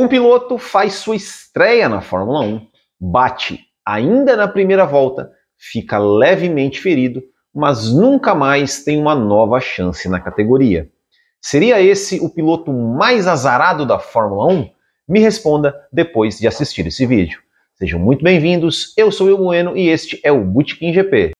Um piloto faz sua estreia na Fórmula 1, bate ainda na primeira volta, fica levemente ferido, mas nunca mais tem uma nova chance na categoria. Seria esse o piloto mais azarado da Fórmula 1? Me responda depois de assistir esse vídeo. Sejam muito bem-vindos, eu sou o Bueno e este é o Bootkin GP.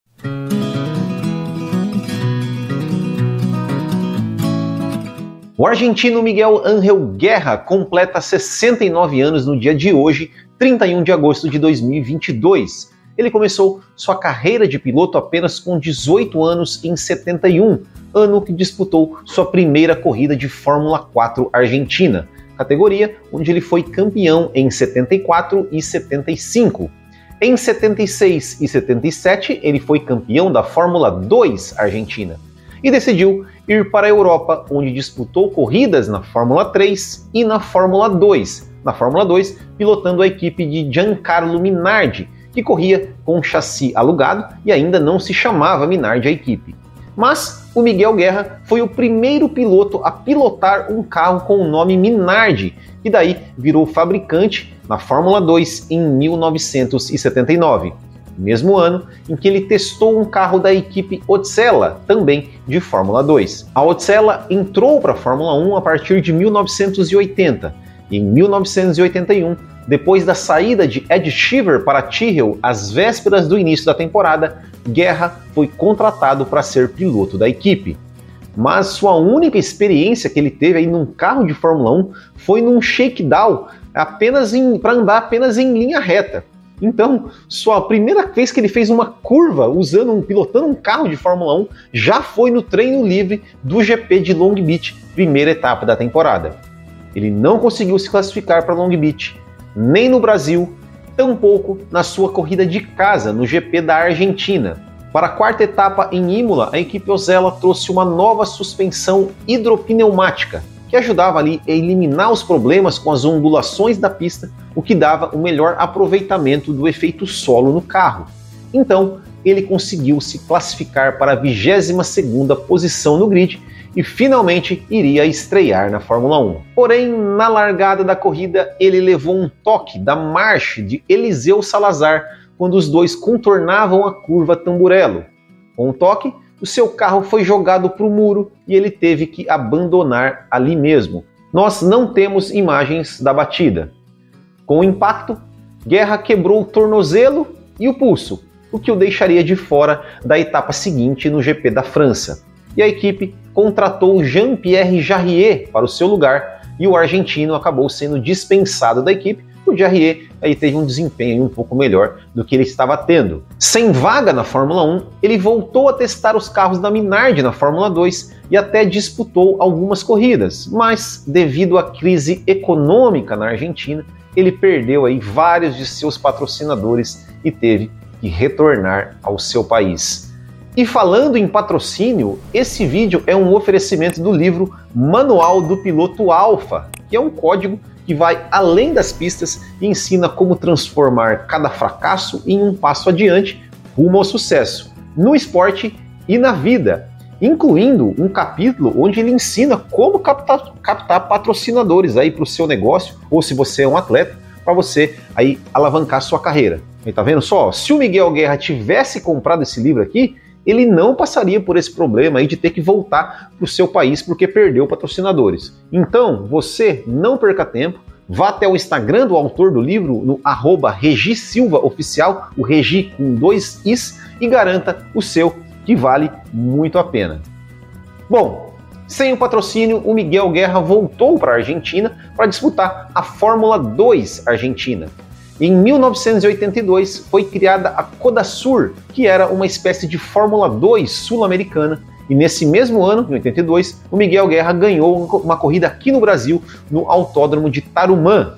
O argentino Miguel Ángel Guerra completa 69 anos no dia de hoje, 31 de agosto de 2022. Ele começou sua carreira de piloto apenas com 18 anos em 71, ano que disputou sua primeira corrida de Fórmula 4 Argentina, categoria onde ele foi campeão em 74 e 75. Em 76 e 77, ele foi campeão da Fórmula 2 Argentina e decidiu ir para a Europa, onde disputou corridas na Fórmula 3 e na Fórmula 2. Na Fórmula 2, pilotando a equipe de Giancarlo Minardi, que corria com um chassi alugado e ainda não se chamava Minardi a equipe. Mas o Miguel Guerra foi o primeiro piloto a pilotar um carro com o nome Minardi, e daí virou fabricante na Fórmula 2 em 1979 mesmo ano em que ele testou um carro da equipe Otsella, também de Fórmula 2. A Otsella entrou para a Fórmula 1 a partir de 1980 e em 1981, depois da saída de Ed Shiver para Tyrrell às vésperas do início da temporada, Guerra foi contratado para ser piloto da equipe. Mas sua única experiência que ele teve aí num carro de Fórmula 1 foi num shakedown, apenas para andar apenas em linha reta. Então, sua primeira vez que ele fez uma curva usando um pilotando um carro de Fórmula 1 já foi no treino livre do GP de Long Beach, primeira etapa da temporada. Ele não conseguiu se classificar para Long Beach, nem no Brasil, tampouco na sua corrida de casa no GP da Argentina. Para a quarta etapa em Imola, a equipe Ozella trouxe uma nova suspensão hidropneumática, que ajudava ali a eliminar os problemas com as ondulações da pista, o que dava o um melhor aproveitamento do efeito solo no carro. Então, ele conseguiu se classificar para a 22ª posição no grid e finalmente iria estrear na Fórmula 1. Porém, na largada da corrida, ele levou um toque da marcha de Eliseu Salazar quando os dois contornavam a curva Tamburello. Com o toque, o seu carro foi jogado para o muro e ele teve que abandonar ali mesmo. Nós não temos imagens da batida. Com o impacto, Guerra quebrou o tornozelo e o pulso, o que o deixaria de fora da etapa seguinte no GP da França. E a equipe contratou Jean-Pierre Jarrier para o seu lugar e o argentino acabou sendo dispensado da equipe o Jarrier aí teve um desempenho um pouco melhor do que ele estava tendo. Sem vaga na Fórmula 1, ele voltou a testar os carros da Minardi na Fórmula 2 e até disputou algumas corridas, mas devido à crise econômica na Argentina, ele perdeu aí vários de seus patrocinadores e teve que retornar ao seu país. E falando em patrocínio, esse vídeo é um oferecimento do livro Manual do Piloto Alfa, que é um código que vai além das pistas e ensina como transformar cada fracasso em um passo adiante rumo ao sucesso, no esporte e na vida, incluindo um capítulo onde ele ensina como captar, captar patrocinadores aí para o seu negócio, ou se você é um atleta, para você aí alavancar sua carreira. E tá vendo só? Se o Miguel Guerra tivesse comprado esse livro aqui, ele não passaria por esse problema aí de ter que voltar para o seu país porque perdeu patrocinadores. Então, você não perca tempo, vá até o Instagram do autor do livro, no arroba Regi Silva Oficial, o Regi com dois Is, e garanta o seu, que vale muito a pena. Bom, sem o patrocínio, o Miguel Guerra voltou para a Argentina para disputar a Fórmula 2 Argentina. Em 1982 foi criada a Codasur, que era uma espécie de Fórmula 2 sul-americana. E nesse mesmo ano, em 82, o Miguel Guerra ganhou uma corrida aqui no Brasil, no Autódromo de Tarumã.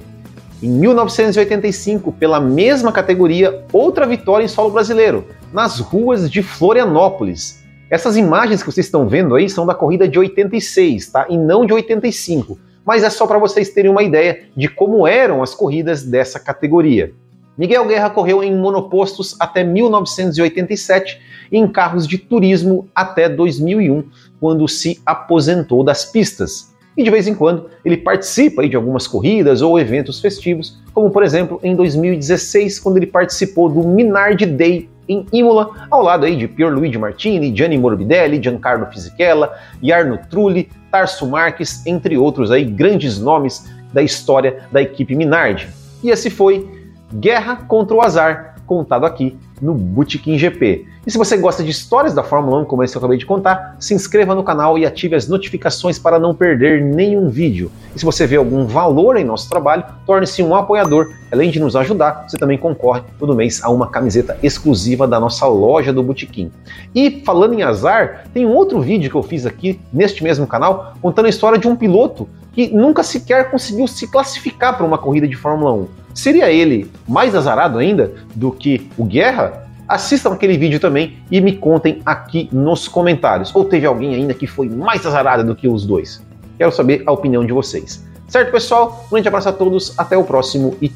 Em 1985, pela mesma categoria, outra vitória em solo brasileiro, nas ruas de Florianópolis. Essas imagens que vocês estão vendo aí são da corrida de 86, tá? E não de 85 mas é só para vocês terem uma ideia de como eram as corridas dessa categoria. Miguel Guerra correu em monopostos até 1987 e em carros de turismo até 2001, quando se aposentou das pistas. E de vez em quando ele participa de algumas corridas ou eventos festivos, como por exemplo em 2016, quando ele participou do Minardi Day em Imola, ao lado aí de Pierluigi Martini, Gianni Morbidelli, Giancarlo Fisichella, Jarno Trulli, Tarso Marques, entre outros aí grandes nomes da história da equipe Minardi. E esse foi Guerra contra o Azar, contado aqui no Bootkin GP. E se você gosta de histórias da Fórmula 1, como esse que eu acabei de contar, se inscreva no canal e ative as notificações para não perder nenhum vídeo. E se você vê algum valor em nosso trabalho, torne-se um apoiador. Além de nos ajudar, você também concorre todo mês a uma camiseta exclusiva da nossa loja do Bootkin. E falando em azar, tem um outro vídeo que eu fiz aqui neste mesmo canal contando a história de um piloto que nunca sequer conseguiu se classificar para uma corrida de Fórmula 1. Seria ele mais azarado ainda do que o Guerra? Assistam aquele vídeo também e me contem aqui nos comentários. Ou teve alguém ainda que foi mais azarado do que os dois? Quero saber a opinião de vocês. Certo, pessoal? Um grande abraço a todos, até o próximo e